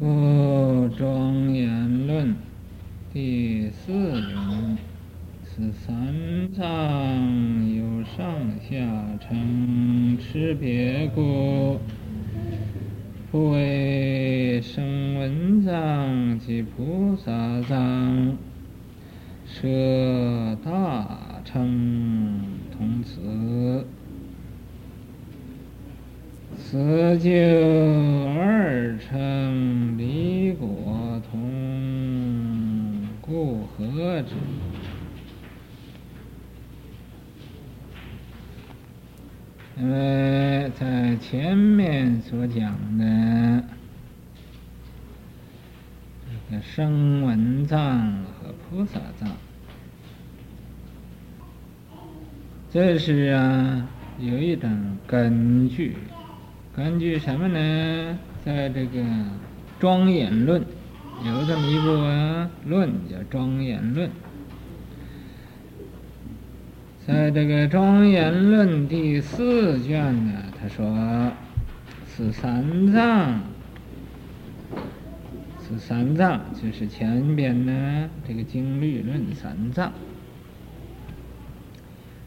《不庄严论》第四云：此三藏有上下乘持别故，不为声闻藏及菩萨藏，舍大乘同此。此就合之。因为在前面所讲的这个声闻藏和菩萨藏，这是啊有一种根据。根据什么呢？在这个《庄严论》有这么一部论叫《庄严论》。在这个《庄严论》第四卷呢，他说：“此三藏，此三藏就是前边呢这个经律论三藏，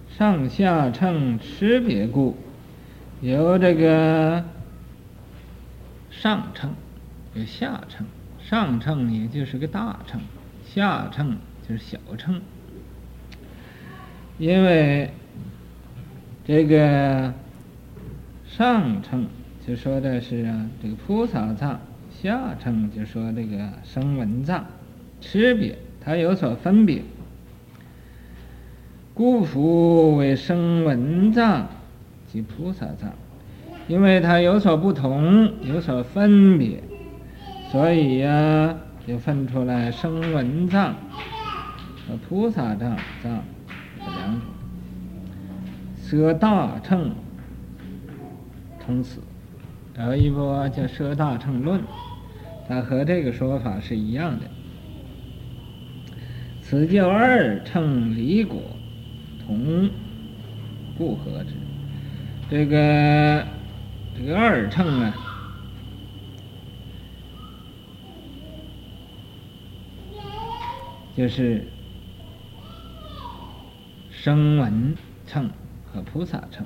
上下乘差别故。”有这个上乘，有下乘。上乘也就是个大乘，下乘就是小乘。因为这个上乘就说的是啊，这个菩萨藏；下乘就说这个声闻藏，区别它有所分别，故复为声闻藏。及菩萨藏，因为它有所不同，有所分别，所以呀、就分出来声闻藏和菩萨藏藏这两种。舍大乘同此，有一部叫《舍大乘论》，它和这个说法是一样的。此叫二乘离果同，故合之。这个这个二乘啊，就是声闻乘和菩萨乘。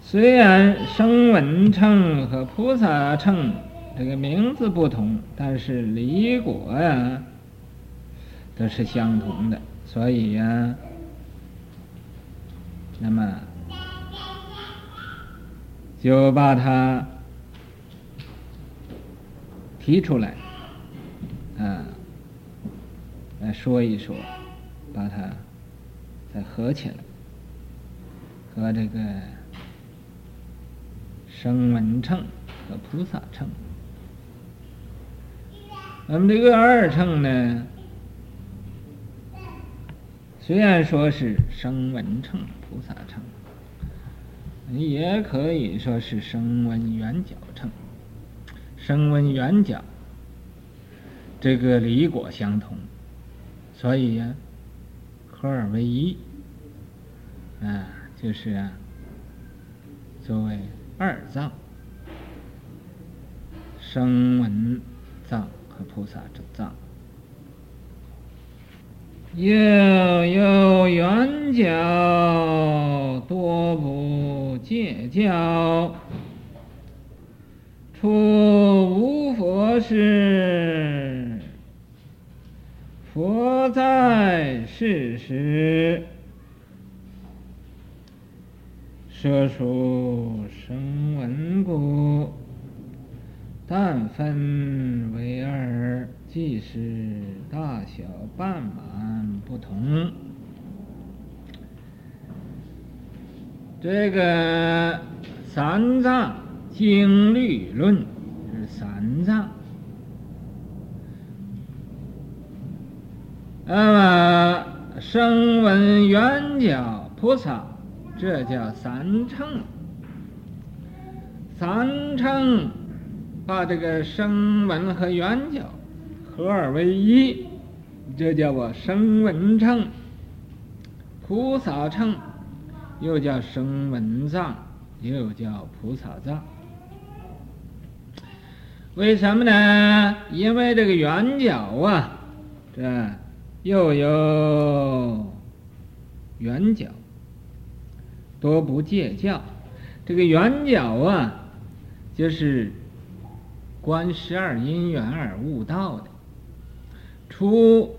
虽然声闻乘和菩萨乘这个名字不同，但是离果呀都是相同的，所以呀。那么，就把它提出来，啊，来说一说，把它再合起来，和这个声闻乘和菩萨乘。那么这个二乘呢，虽然说是声闻乘。菩萨乘，也可以说是声闻缘觉乘。声闻缘觉，这个离果相同，所以呀、合二为一，啊，就是啊，作为二藏，声闻藏和菩萨之藏。又有圆角，多不戒教。出无佛时，佛在世时，摄属声闻故，但分为二。即是大小半满不同，这个三藏经律论是三藏，那么声闻缘觉菩萨，这叫三乘，三乘把这个声闻和缘觉。合二为一，这叫我声闻乘，菩萨乘，又叫声闻藏，又叫菩萨藏。为什么呢？因为这个圆角啊，这又有圆角，多不借教。这个圆角啊，就是观十二因缘而悟道的。初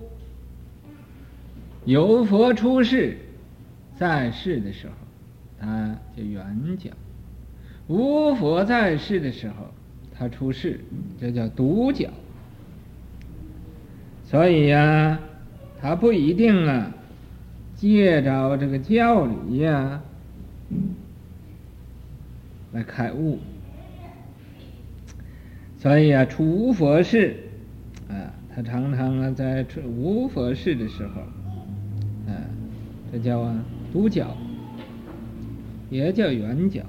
有佛出世，在世的时候，他叫圆角；无佛在世的时候，他出世，这叫独角。所以呀、他不一定啊，借着这个教理呀、来开悟。所以啊，出无佛世，啊，他常常啊，在出无佛世的时候，啊，这叫啊独角，也叫圆角。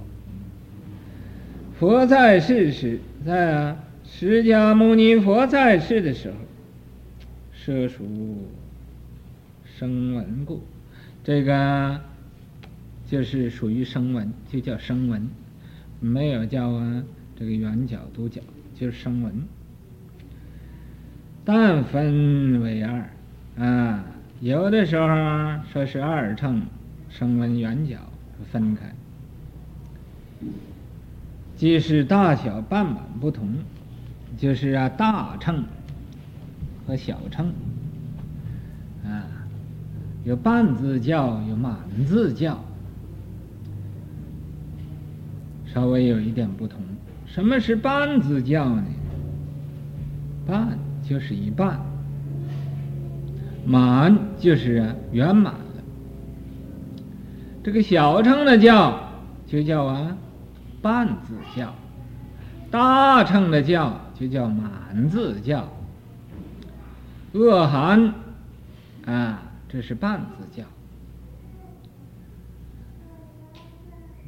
佛在世时，在啊释迦牟尼佛在世的时候，摄属声闻故，这个就是属于声闻，就叫声闻，没有叫啊这个圆角独角，就是声闻。但分为二啊，有的时候说是二乘声闻圆角分开。即是大小半满不同，就是啊大乘和小乘，有半字教，有满字教，稍微有一点不同。什么是半字教呢？半就是一半，满就是圆满了。这个小乘的教就叫啊。半字教，大乘的教就叫满字教。恶寒啊，这是半自教。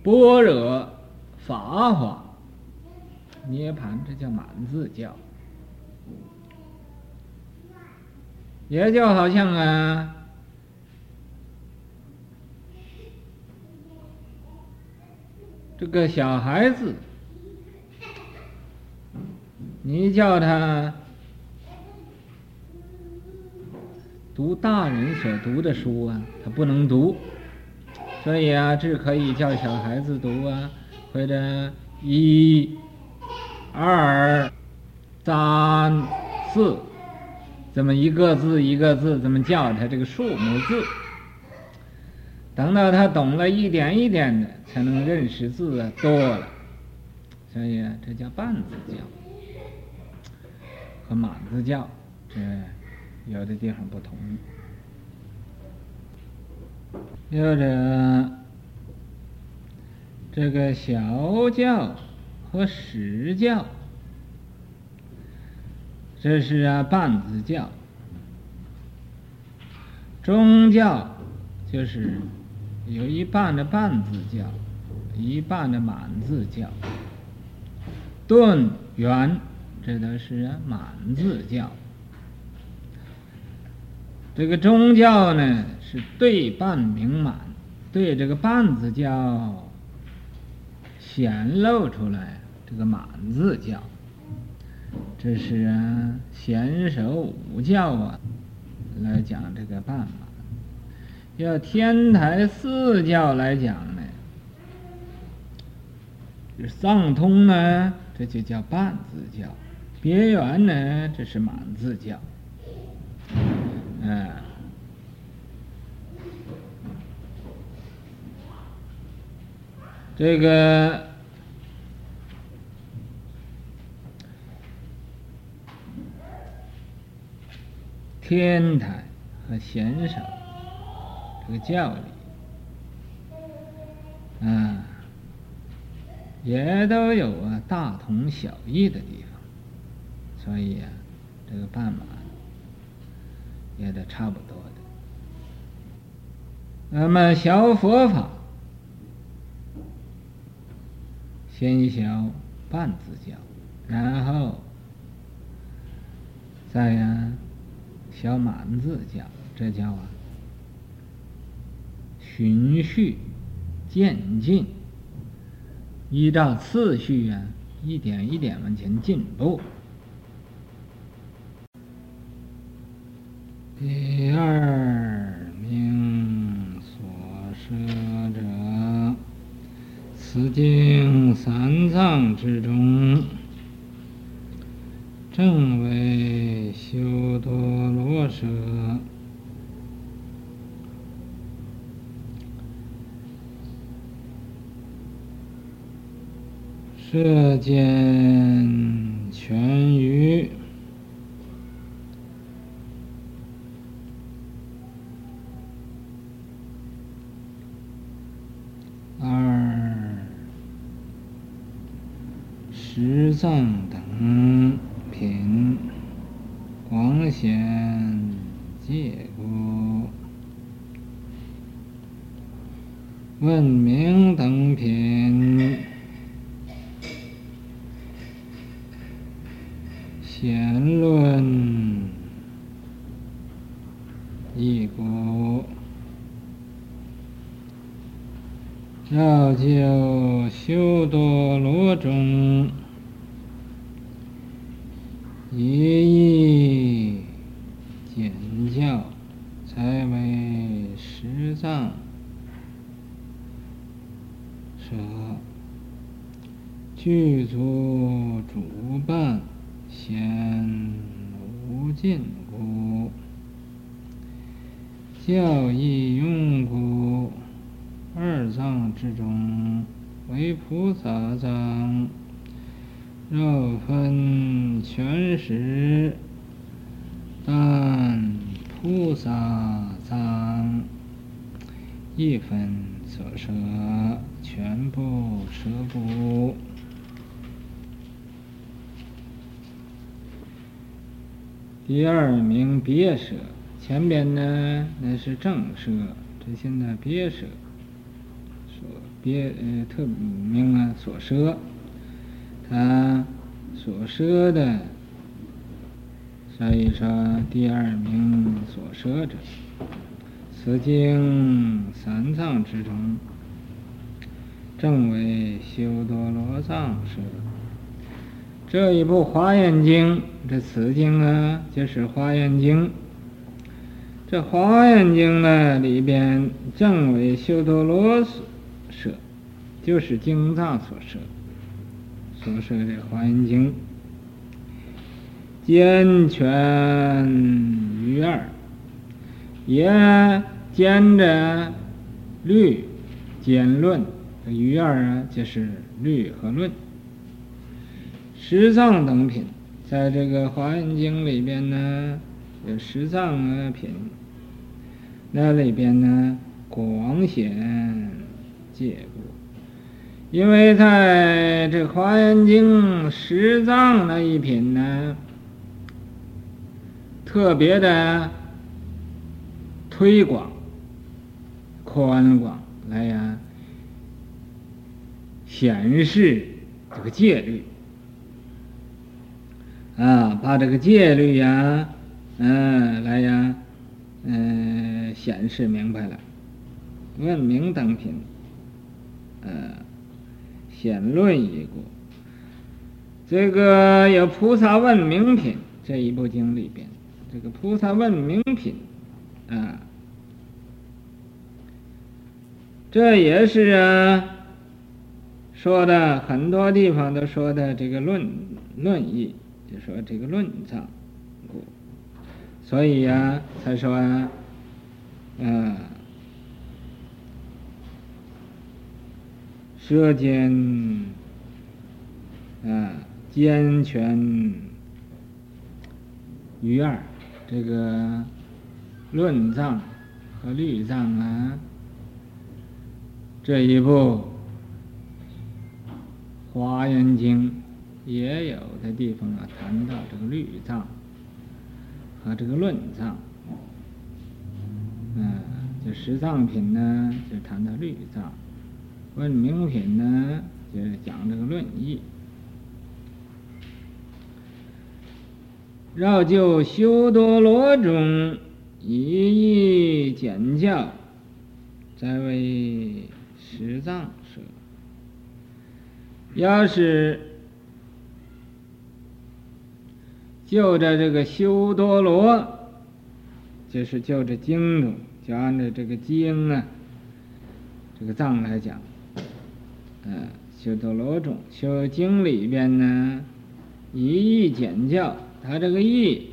般若法华涅槃，这叫满自教。也就好像啊。这个小孩子，你叫他读大人所读的书啊，他不能读，所以啊，这可以叫小孩子读啊，或者一、二、三、四，这么一个字一个字这么叫他这个数目字。等到他懂了一点一点的，才能认识字啊多了，所以啊，这叫半字教和满字教，这有的地方不同。有着这个小教和实教，这是啊半自教，中教就是。有一半的半自教，一半的满字教，顿圆这都是啊满字教。这个中教呢是对半明满，对这个半字教显露出来这个满字教，这是啊显首五教啊来讲这个半满。要天台四教来讲呢，就是藏通呢，这就叫半字教；别圆呢，这是满字教。嗯，这个天台和显首。这个教理，啊，也都有啊大同小异的地方，所以啊，这个半马也得差不多的。那么小佛法，先学半字教，然后再呀小满字教，这叫啊。循序渐进，依照次序啊一点一点往前进步。第二名所摄者，此经三藏之中，正为修多罗舍。舍见全于，二十藏等品，广显戒故，问明等品。显论义故，绕就修多罗中，一义简教，才为十藏舍，具足主办。显无尽故，教义用故，二藏之中为菩萨藏，若分权实，但菩萨藏一分所摄，全部摄故。第二别舍，前边呢那是正舍，这现在别舍，所别呃特名啊所舍，他所舍的，所以说第二名所舍者，此经三藏之中，正为修多罗藏舍。这一部《华严经》，这此经啊，就是《华严经》。这《华严经》呢，里边正为修多罗所设，就是经藏所设，所设的《华严经》，兼全于二，也兼着律兼论。这语二啊，就是律和论。十藏等品，在这个《华严经》里边呢，有十藏啊品，那里边呢广显戒故，因为在这《华严经》十藏那一品呢，特别的推广、宽广来呀，显示这个戒律。啊，把这个戒律呀，嗯、来呀，嗯、显示明白了。问明等品，呃、显论一故。这个有菩萨问明品这一部经里边，这个菩萨问明品，啊，这也是啊，说的很多地方都说的这个论论义。就说这个论藏故，所以呀、啊，才说啊，嗯，舍见，啊，兼全语二，这个论藏和律藏啊，这一部《华严经》。也有的地方啊，谈到这个律藏和这个论藏，嗯，这十藏品呢，就谈到律藏；问明品呢，就讲这个论义。绕就修多罗中，一义简教，在为十藏舍。要是就着这个修多罗，就是就着经中，就按照这个经啊，这个藏来讲，嗯，修多罗中修经里边呢，以义简教，它这个义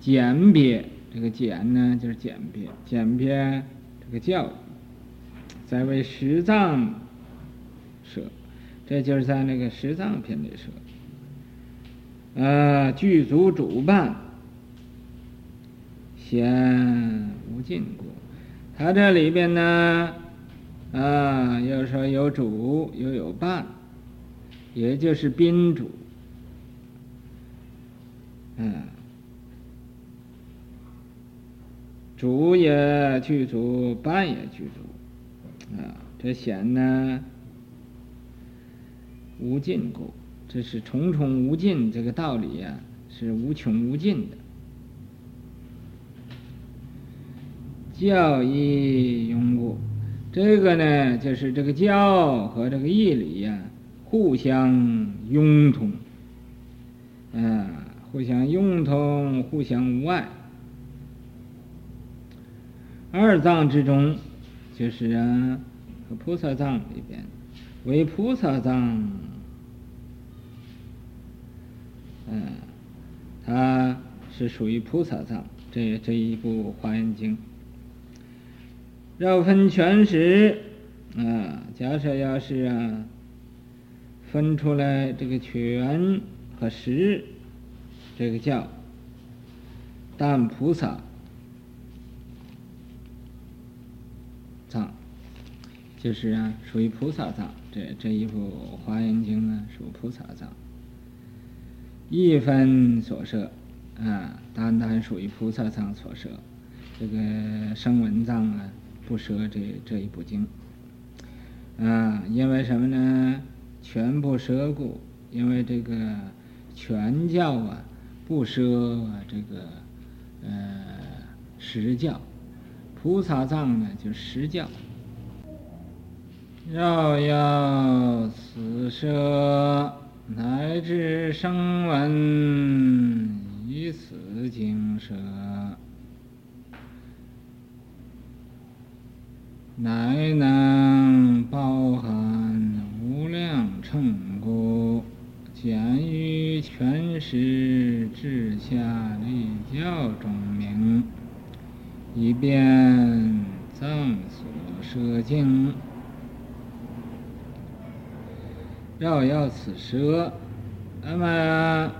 简别，这个简呢就是简别，简别这个教，在为十藏说，这就是在那个十藏篇里说。呃，具足主办，显无尽故。他这里边呢，啊，又说有主又有伴，也就是宾主。嗯，主也具足，伴也具足，啊，这显呢无尽故。这是重重无尽这个道理呀、啊，是无穷无尽的。教义永固，这个呢，就是这个教和这个义理呀、啊，互相拥通，啊，互相拥通，互相无碍。二藏之中，就是啊，和菩萨藏里边，为菩萨藏。嗯，它是属于菩萨藏，这这一部《华严经》。要分全时，啊，假设要是啊，分出来这个权和实，这个叫但菩萨藏，就是啊，属于菩萨藏。这这一部《华严经》呢，属菩萨藏。一分所摄，啊，单单属于菩萨藏所摄，这个声闻藏啊，不摄这这一部经，啊，因为什么呢？全不摄故，因为这个全教啊，不摄这个呃实教，菩萨藏呢就是实教，要要此摄。乃至声闻以此经舍，乃能包含无量乘故，简于权实智下立教中明，以便藏所摄经。要要此摄，那么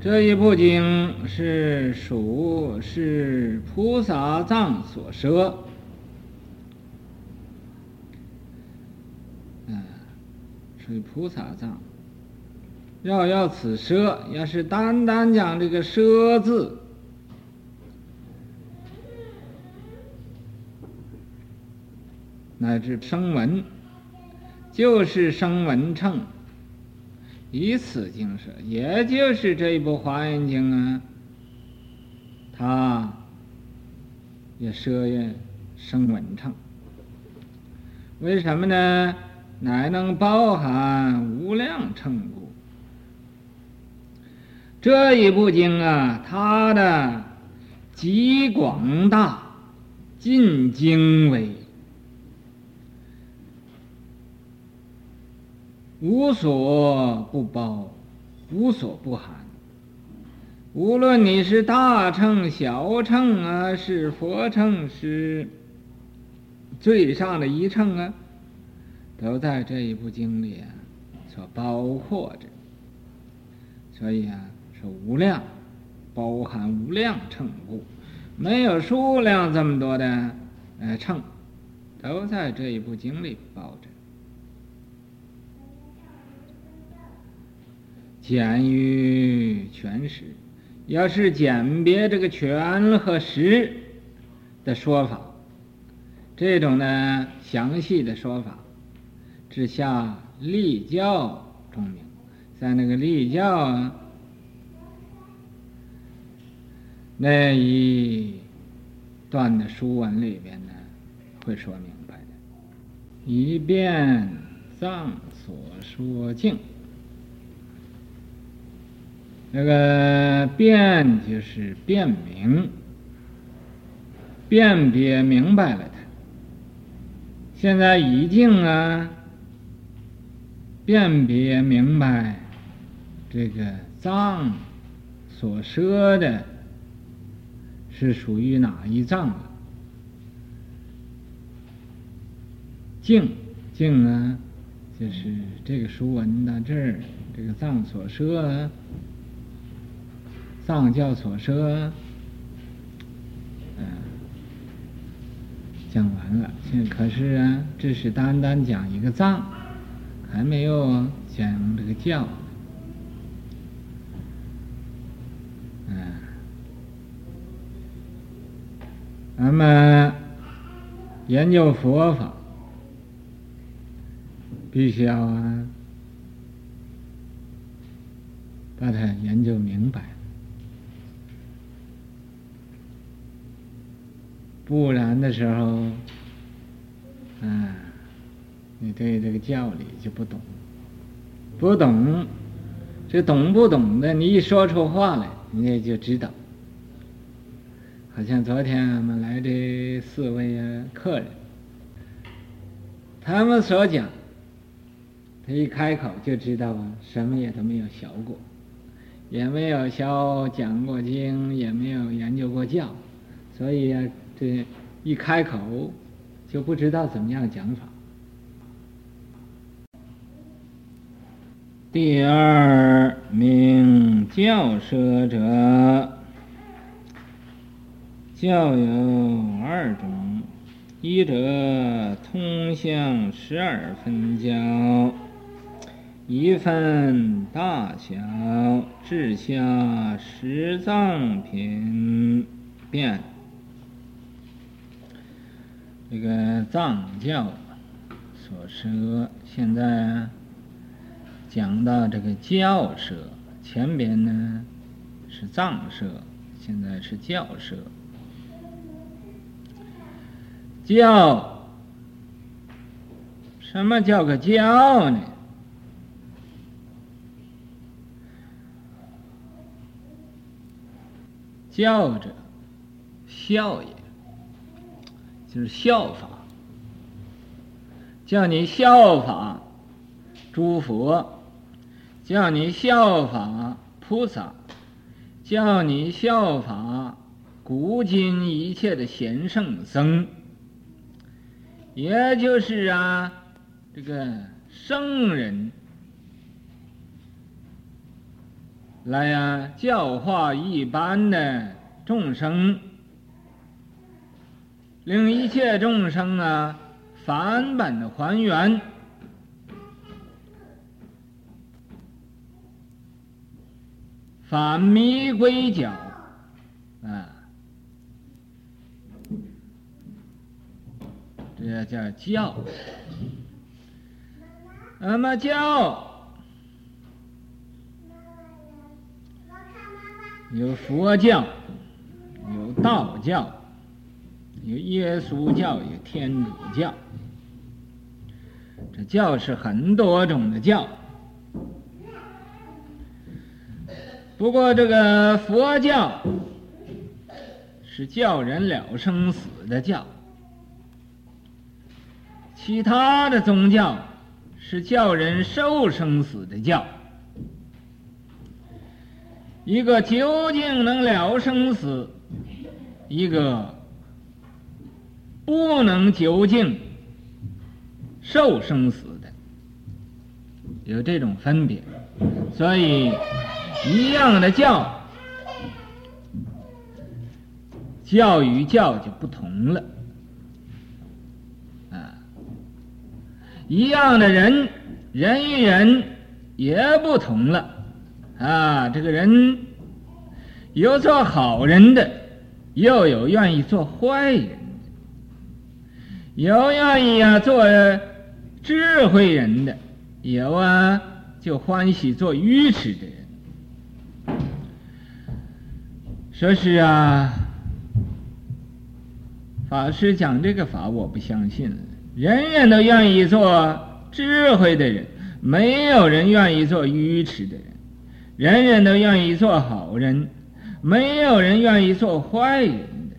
这一部经是属是菩萨藏所摄，嗯，属于菩萨藏。要要此摄，要是单单讲这个摄字，乃至声闻。就是声闻称，以此经摄，也就是这一部《华严经》啊，它也摄也声闻乘。为什么呢？乃能包含无量称故。这一部经啊，它的极广大，尽经纬。无所不包，无所不含。无论你是大乘、小乘啊，是佛乘，是最上的一乘啊，都在这一部经里啊，所包括着。所以啊，是无量，包含无量乘故，没有数量这么多的呃乘，都在这一部经里包着。简于全实，要是简别这个权和实的说法，这种呢详细的说法，之下立教中明，在那个立教啊那一段的书文里边呢，会说明白的，以便藏所说净。那个辨就是辨明，辨别明白了它。现在已经啊，辨别明白这个藏所摄的是属于哪一藏了？净净啊，就是这个书文到这儿，这个藏所摄。藏教所说，嗯，讲完了。现在可是啊，这是单单讲一个藏，还没有讲这个教。嗯，那么研究佛法，必须要啊，把它研究明白。不然的时候，嗯，你对这个教理就不懂，不懂，这懂不懂的，你一说出话来，你也就知道。好像昨天我们来的四位客人，他们所讲，他一开口就知道啊，什么也都没有学过，也没有学讲过经，也没有研究过教，所以啊。这一开口就不知道怎么样讲法。第二名教舍者，教有二种：一者通向十二分教，一分大小，至下十藏品变。这个藏教所摄，现在讲到这个教舍，前边呢是藏舍，现在是教舍。教，什么叫个教呢？教者，孝也。就是效法，叫你效法诸佛，叫你效法菩萨，叫你效法古今一切的贤圣僧，也就是啊，这个圣人来呀、教化一般的众生。令一切众生啊，返本还原，返迷归教，啊，这叫教。那么教有佛教，有道教。有耶稣教，有天主教，这教是很多种的教。不过这个佛教是教人了生死的教，其他的宗教是教人受生死的教。一个究竟能了生死，一个。不能究竟受生死的，有这种分别，所以一样的教，教与教就不同了，啊，一样的人，人与人也不同了，啊，这个人有做好人的，又有愿意做坏人。有愿意啊做智慧人的，有啊就欢喜做愚痴的人。说是啊，法师讲这个法我不相信了。人人都愿意做智慧的人，没有人愿意做愚痴的人。人人都愿意做好人，没有人愿意做坏人的。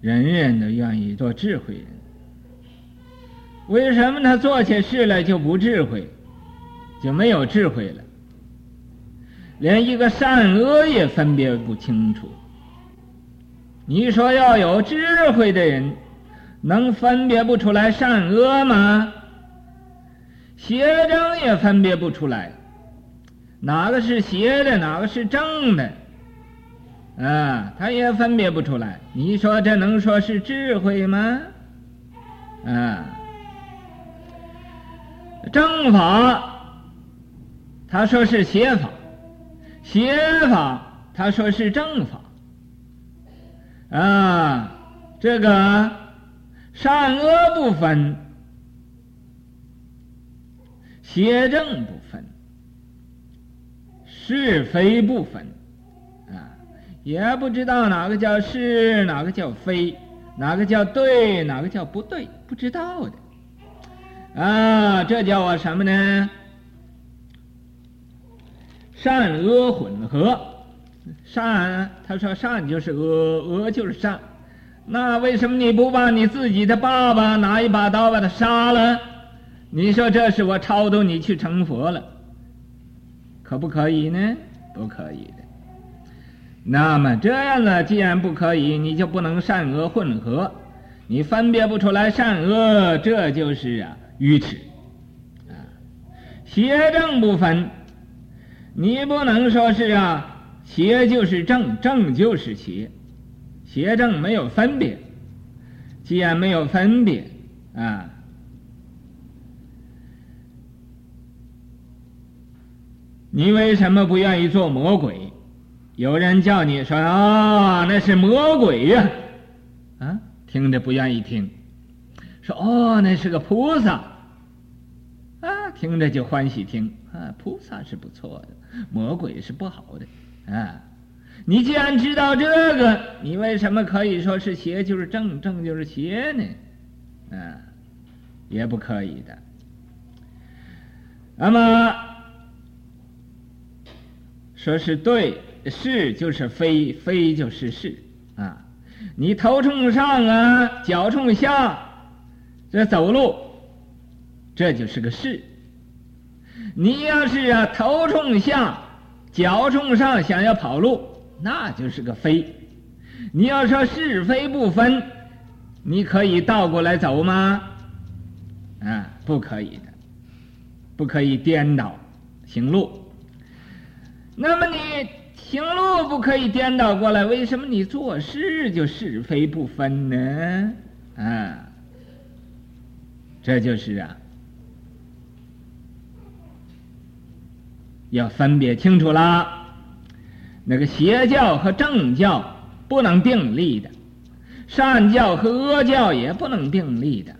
人人都愿意做智慧人，为什么他做起事来就不智慧，就没有智慧了？连一个善恶也分别不清楚。你说要有智慧的人，能分别不出来善恶吗？邪正也分别不出来，哪个是邪的，哪个是正的，啊，他也分别不出来。你说这能说是智慧吗？啊，正法，他说是邪法；邪法，他说是正法。啊，这个善恶不分。邪正不分，是非不分，也不知道哪个叫是，哪个叫非，哪个叫对，哪个叫不对，不知道的，啊，这叫我什么呢？善恶混合，善，他说善就是恶，恶就是善，那为什么你不把你自己的爸爸拿一把刀把他杀了？你说这是我超度你去成佛了，可不可以呢？不可以的。那么这样呢，既然不可以，你就不能善恶混合，你分别不出来善恶，这就是啊愚痴啊。邪正不分，你不能说是啊邪就是正，正就是邪，邪正没有分别。既然没有分别啊。你为什么不愿意做魔鬼？有人叫你说啊，那是魔鬼呀，啊，听着不愿意听。说哦，那是个菩萨，啊，听着就欢喜听啊，菩萨是不错的，魔鬼是不好的啊。你既然知道这个，你为什么可以说是邪就是正，正就是邪呢？啊，也不可以的。那么。说是对，是就是非，非就是是啊。你头冲上啊，脚冲下，这走路，这就是个是。你要是啊头冲下，脚冲上，想要跑路，那就是个非。你要说是非不分，你可以倒过来走吗？啊，不可以的，不可以颠倒行路。那么你行路不可以颠倒过来，为什么你做事就是非不分呢？啊，这就是啊，要分别清楚啦。那个邪教和正教不能并立的，善教和恶教也不能并立的，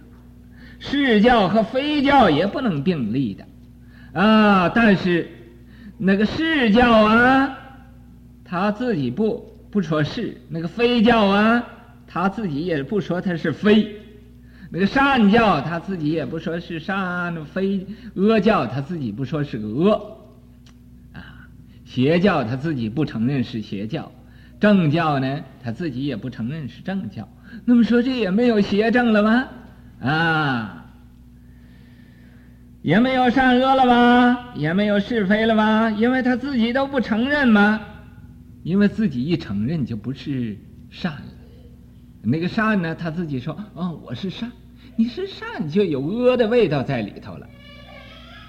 是教和非教也不能并立的，啊，但是。那个是教啊，他自己不不说是；那个非教啊，他自己也不说他是非。那个善教他自己也不说是善，非恶教他自己不说是个恶。啊，邪教他自己不承认是邪教，正教呢他自己也不承认是正教。那么说这也没有邪正了吗？啊。也没有善恶了吧，也没有是非了吧，因为他自己都不承认吗？因为自己一承认就不是善了。那个善呢，他自己说：“哦，我是善。”你是善，就有恶的味道在里头了。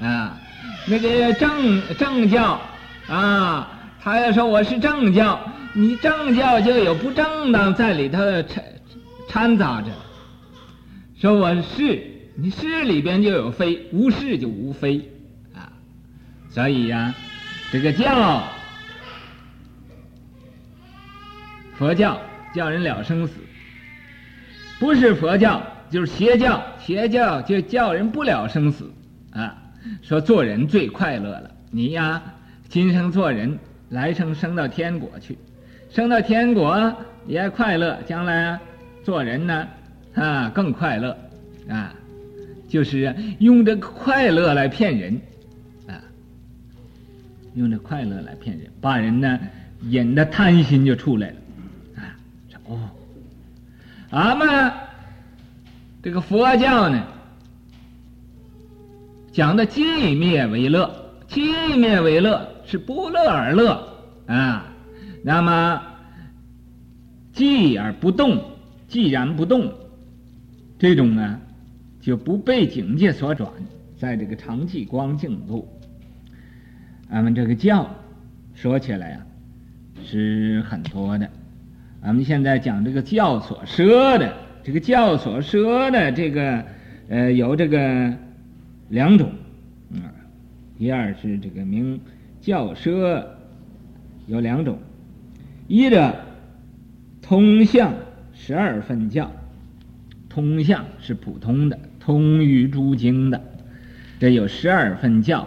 啊，那个正正教啊，他要说我是正教，你正教就有不正当在里头掺掺杂着，说我是。你是里边就有非，无是就无非，啊，所以呀、这个教，佛教叫人了生死，不是佛教就是邪教，邪教就叫人不了生死，啊，说做人最快乐了，你呀，今生做人，来生升到天国去，升到天国也快乐，将来做人呢，啊，更快乐，啊。就是用这快乐来骗人，啊，用这快乐来骗人，把人呢引的贪心就出来了，俺们这个佛教呢，讲的寂灭为乐，寂灭为乐是不乐而乐啊，那么寂而不动，寂然不动，这种呢。就不被境界所转，在这个常寂光净度，俺们这个教说起来呀、是很多的。咱们现在讲这个教所说的，这个教所说的这个，呃，有这个两种，啊，一二是这个名教说有两种，一的通向十二分教，通向是普通的。通于诸经的，这有十二分教，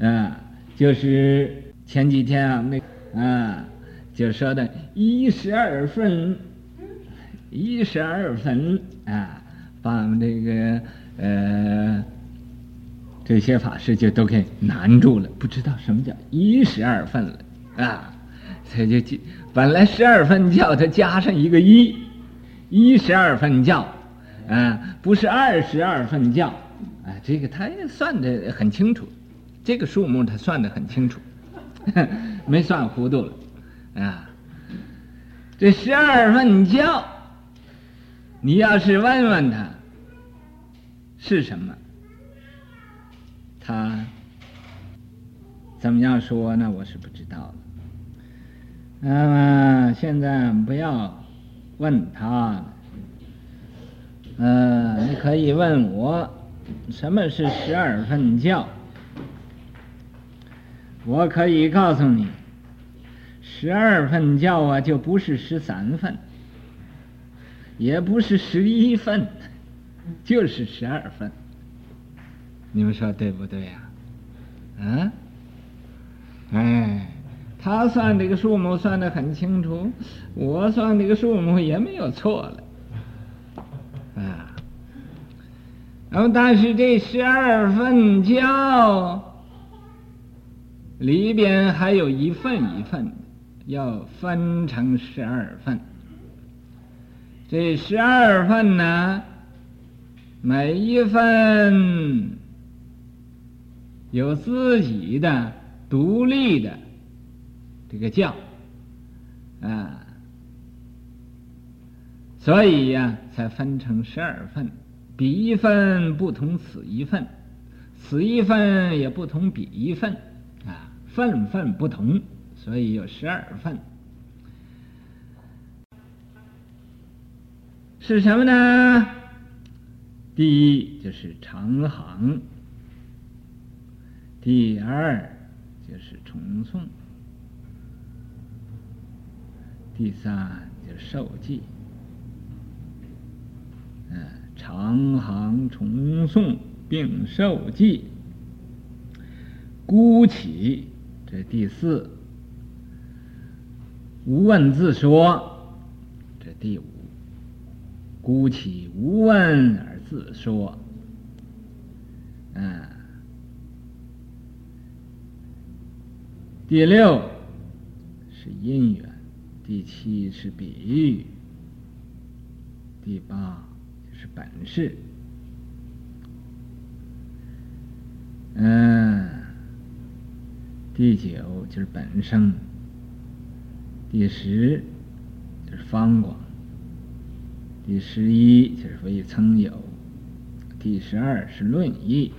啊，就是前几天啊，那啊，就说的一十二分，一十二分啊，把我们这个呃这些法师就都给难住了，不知道什么叫一十二分了啊，他就本来十二分教，他加上一个一，一十二分教。啊，不是二十二分教，啊，这个他也算得很清楚，这个数目他算得很清楚，没算糊涂了，啊，这十二分教，你要是问问他是什么，他怎么样说呢？我是不知道的。那么现在不要问他。嗯、呃，你可以问我，什么是十二分教？我可以告诉你，十二份教啊，就不是十三份，也不是十一份，就是十二份。你们说对不对呀？嗯？哎，他算这个数目算得很清楚，我算这个数目也没有错了。啊然后，但是这十二份教里边还有一份一份，要分成十二份。这十二份呢，每一份有自己的独立的这个教啊，所以呀，才分成十二份。彼一份不同此一份，此一份也不同彼一份，啊，份份不同，所以有十二份。是什么呢？第一就是长行，第二就是重诵，第三就是受记，嗯。长行重诵并受记，孤起这第四，无问自说。这第五，孤起无问而自说，嗯，第六。是因缘，第七是比喻，第八。就是。本事，嗯，第九。就是本生，第十就是方广，第十一就是为曾有，第十二是论义，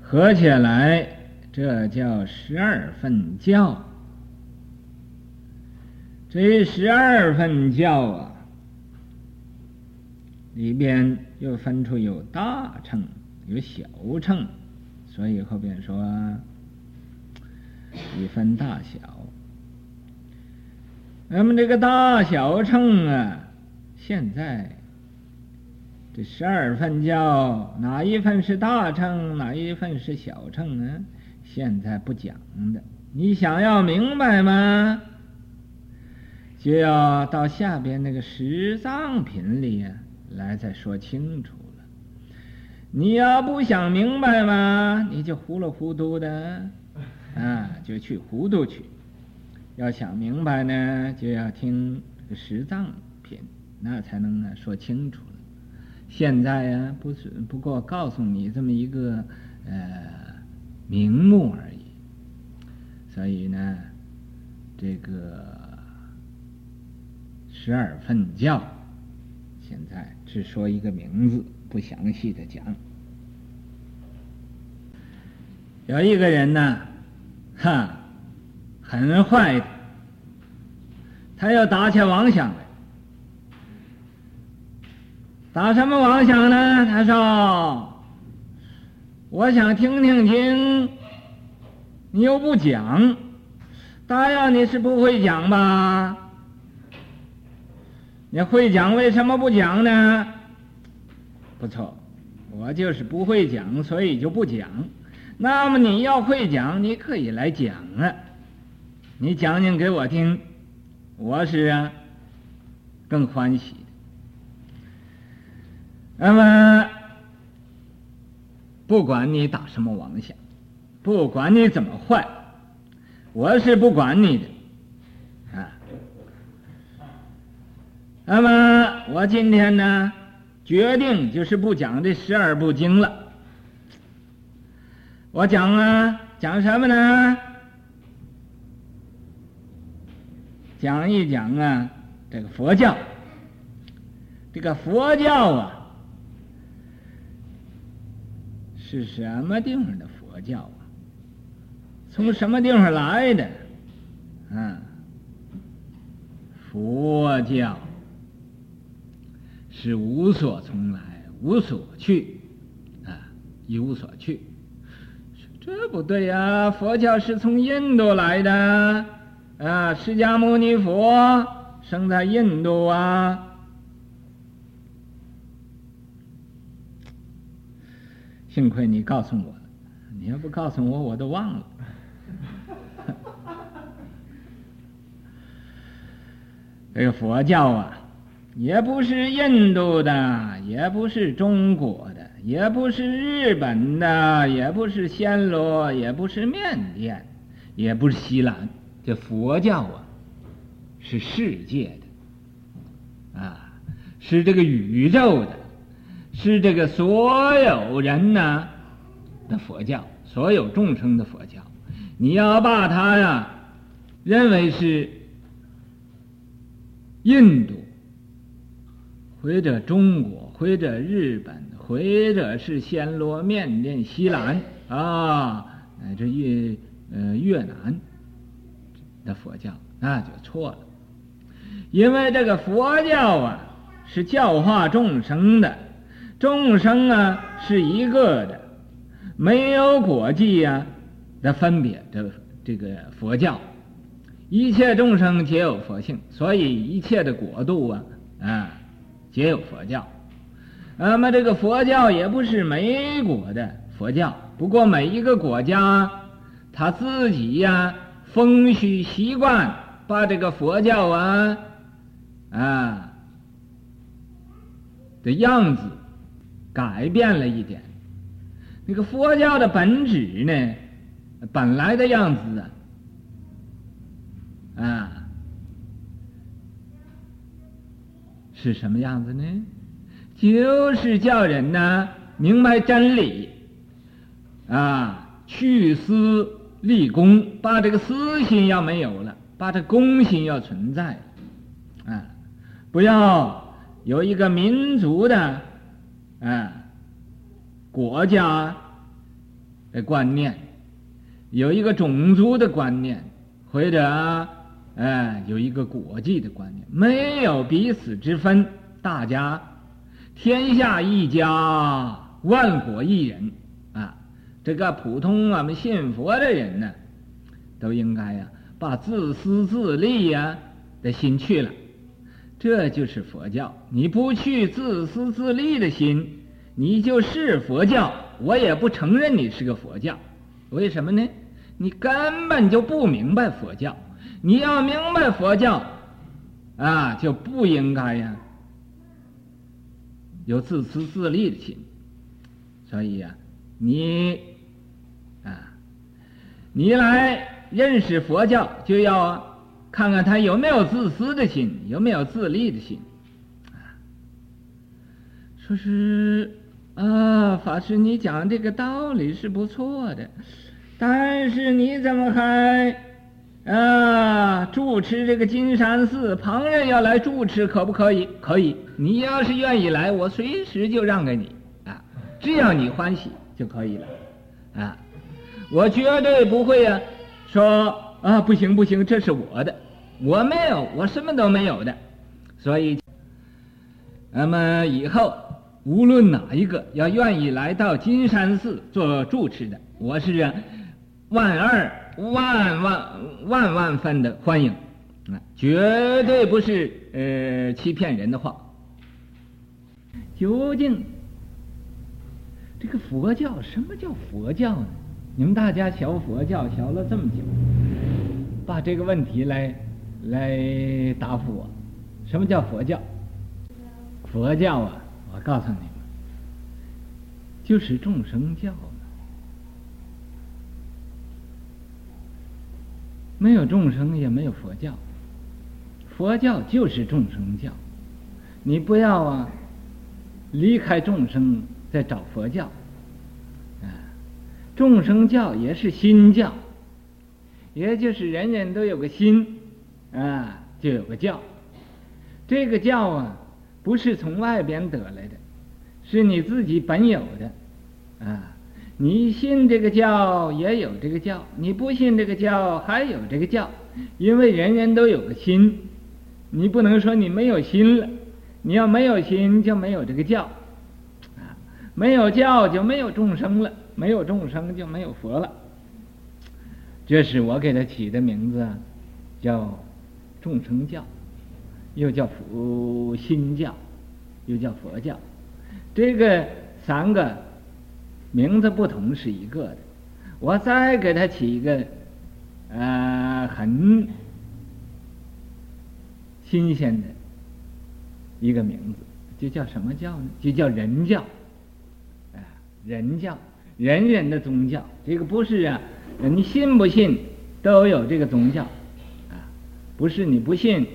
合起来这叫十二分教。这十二分教啊，里边又分出有大乘，有小乘，所以后边说一分大小。那么这个大小秤啊，现在这十二分教哪一份是大秤，哪一份是小秤呢？现在不讲的，你想要明白吗？就要到下边那个十藏品里、来再说清楚了。你要不想明白嘛，你就糊里糊涂的，啊，就去糊涂去。要想明白呢，就要听十藏品，那才能呢说清楚了。现在呀，不是不过告诉你这么一个呃名目而已。所以呢，这个十二分教，现在只说一个名字，不详细的讲。有一个人呢，哈。很坏的，他要打起妄想来。打什么妄想呢？他说：“我想听听听，你又不讲，答应你是不会讲吧？你会讲，为什么不讲呢？不错，我就是不会讲，所以就不讲。那么你要会讲，你可以来讲啊。”你讲讲给我听，我是啊，更欢喜。那么，不管你打什么妄想，不管你怎么坏，我是不管你的啊。那么，我今天呢，决定就是不讲这十二部经了。我讲啊，讲什么呢？讲一讲啊，这个佛教，这个佛教啊，是什么地方的佛教啊？从什么地方来的？啊，佛教是无所从来，无所去，啊，一无所去。这不对呀，佛教是从印度来的。啊，释迦牟尼佛生在印度啊！幸亏你告诉我，你要不告诉我，我都忘了。这个佛教啊，也不是印度的，也不是中国的，也不是日本的，也不是暹罗，也不是缅甸，也不是西兰。这佛教啊，是世界的，啊，是这个宇宙的，是这个所有人呢的佛教，所有众生的佛教。你要把它呀认为是印度，或者中国，或者日本，或者是暹罗、缅甸、西兰啊，乃至越呃越南。的佛教那就错了，因为这个佛教啊是教化众生的，众生啊是一个的，没有国际呀的分别。这这个佛教，一切众生皆有佛性，所以一切的国度啊啊皆有佛教。那么这个佛教也不是美国的佛教，不过每一个国家他自己呀。风俗习惯把这个佛教啊啊的样子改变了一点。那个佛教的本质呢，本来的样子啊啊是什么样子呢？就是叫人呢明白真理啊，去私。立功，把这个私心要没有了，把这公心要存在，啊，不要有一个民族的啊国家的观念，有一个种族的观念，或者，哎，有一个国际的观念，没有彼此之分，大家天下一家，万国一人。啊这个普通我们信佛的人呢，都应该呀，把自私自利呀的心去了，这就是佛教。你不去自私自利的心，你就是佛教，我也不承认你是个佛教。为什么呢？你根本就不明白佛教。你要明白佛教，啊，就不应该呀，有自私自利的心。所以呀、啊，你啊，你来认识佛教，就要看看他有没有自私的心，有没有自利的心。啊，说是啊，法师，你讲这个道理是不错的，但是你怎么还啊住持这个金山寺？旁人要来住持，可不可以？可以。你要是愿意来，我随时就让给你啊。只要你欢喜就可以了，啊，我绝对不会啊，说啊不行不行，这是我的，我没有，我什么都没有的，所以，那么以后无论哪一个要愿意来到金山寺做住持的，我是万二万万万万分的欢迎，啊，绝对不是呃欺骗人的话，究竟。这个佛教，什么叫佛教呢？你们大家学佛教学了这么久，把这个问题来来答复我，什么叫佛教？佛教啊，我告诉你们，就是众生教。没有众生，也没有佛教。佛教就是众生教，你不要啊，离开众生。再找佛教，啊，众生教也是心教，也就是人人都有个心，啊，就有个教。这个教啊，不是从外边得来的，是你自己本有的，啊，你信这个教也有这个教，你不信这个教还有这个教，因为人人都有个心，你不能说你没有心了，你要没有心就没有这个教。啊没有教就没有众生了，没有众生就没有佛了。这是我给他起的名字，叫众生教，又叫佛心教，又叫佛教。这个三个名字不同是一个的。我再给他起一个，呃，很新鲜的一个名字，就叫什么教呢？就叫人教。啊人教，人人的宗教，这个不是啊，你信不信都有这个宗教，啊，不是你不信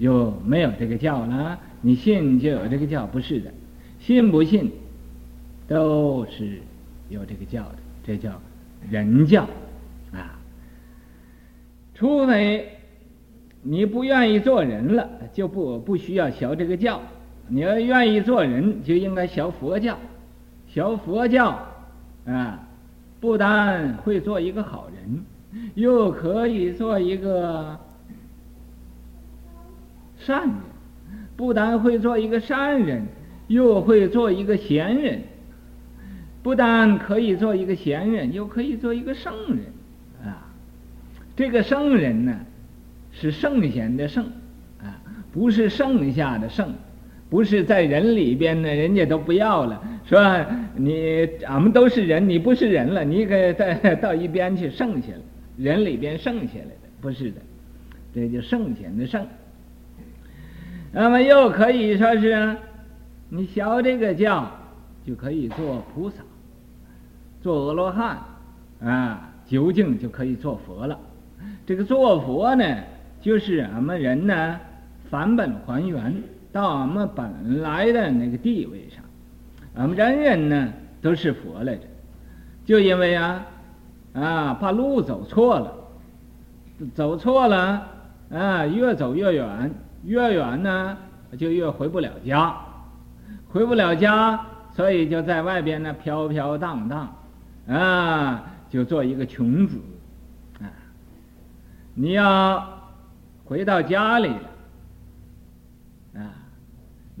就没有这个教了，你信就有这个教，不是的，信不信都是有这个教的，这叫人教，啊，除非你不愿意做人了，就不不需要学这个教，你要愿意做人，就应该学佛教。学佛教，啊，不但会做一个好人，又可以做一个善人；不但会做一个善人，又会做一个贤人；不但可以做一个贤人，又可以做一个圣人。啊，这个圣人呢，是圣贤的圣，啊，不是剩下的剩。不是在人里边呢，人家都不要了，说你俺们都是人，你不是人了，你可再到一边去剩下了，人里边剩下来的不是的，这就圣贤的圣。那么又可以说是，你学这个教就可以做菩萨，做阿罗汉，啊，究竟就可以做佛了。这个做佛呢，就是俺们人呢返本还原。到我们本来的那个地位上，俺们人人呢都是佛来着，就因为啊啊把路走错了，走错了啊越走越远，越远呢就越回不了家，回不了家，所以就在外边呢飘飘荡荡，啊就做一个穷子，啊你要回到家里了。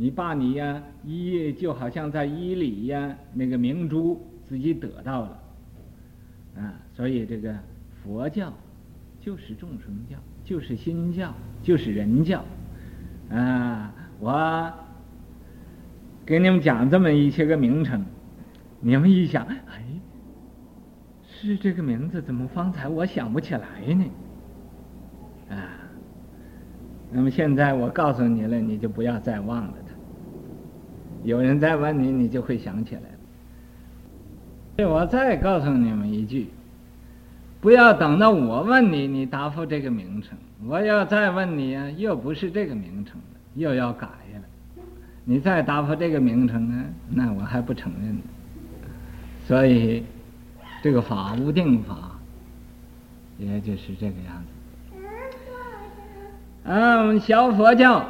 你把你呀衣就好像在衣里呀那个明珠自己得到了，啊，所以这个佛教就是众生教，就是心教，就是人教，啊，我给你们讲这么一些个名称，你们一想，哎，是这个名字，怎么方才我想不起来呢？啊，那么现在我告诉你了，你就不要再忘了他。有人再问你，你就会想起来了。我再告诉你们一句，不要等到我问你，你答复这个名称。我要再问你啊，又不是这个名称了，又要改了。你再答复这个名称呢，那我还不承认。所以，这个法无定法，也就是这个样子。嗯，小佛教，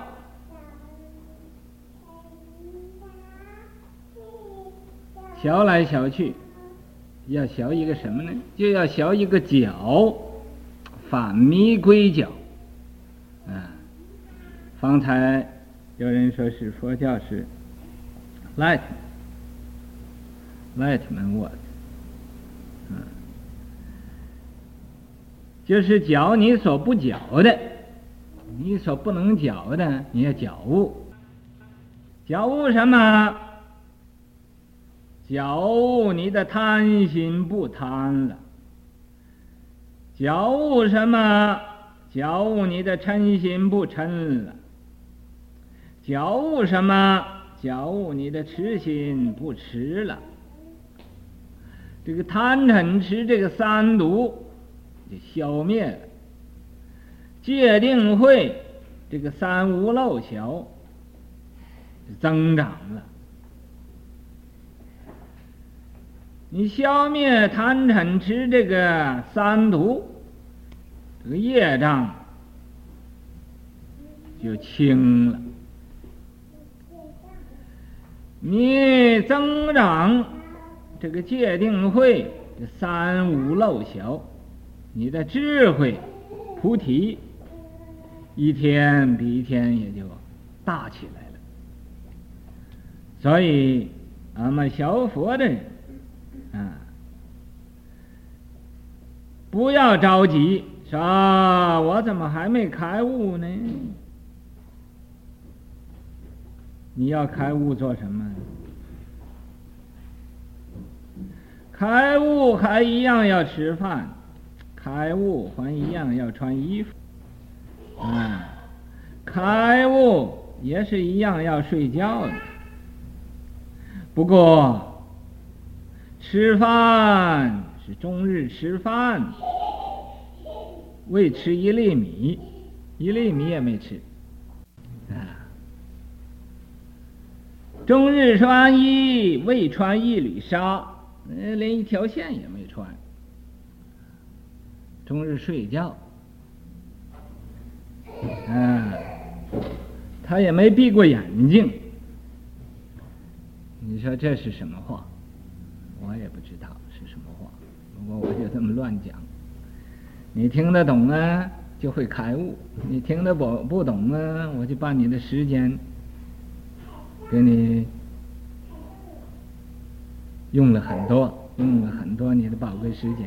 学来学去，要学一个什么呢？就要学一个角，反迷归角。啊，方才有人说是佛教是 light，lightman word，嗯，就是觉你所不觉的，你所不能觉的，你要觉悟，觉悟什么？觉悟你的贪心不贪了，觉悟什么？觉悟你的嗔心不嗔了，觉悟什么？觉悟你的痴心不痴了。这个贪嗔痴这个三毒就消灭了，戒定慧这个三无漏晓增长了。你消灭贪嗔痴这个三毒。这个业障就轻了，你增长这个戒定慧，这三无漏晓，你的智慧菩提一天比一天也就大起来了。所以，俺们学佛的人啊，不要着急。说我怎么还没开悟呢？你要开悟做什么？开悟还一样要吃饭，开悟还一样要穿衣服，啊，开悟也是一样要睡觉的。不过吃饭是终日吃饭。未吃一粒米，一粒米也没吃，啊！终日穿衣，未穿一缕纱，连一条线也没。终日睡觉，啊，他也没闭过眼睛。你说这是什么话？我也不知道是什么话，不过我就这么乱讲。你听得懂呢，就会开悟；你听得不不懂呢，我就把你的时间给你用了很多，用了很多你的宝贵时间。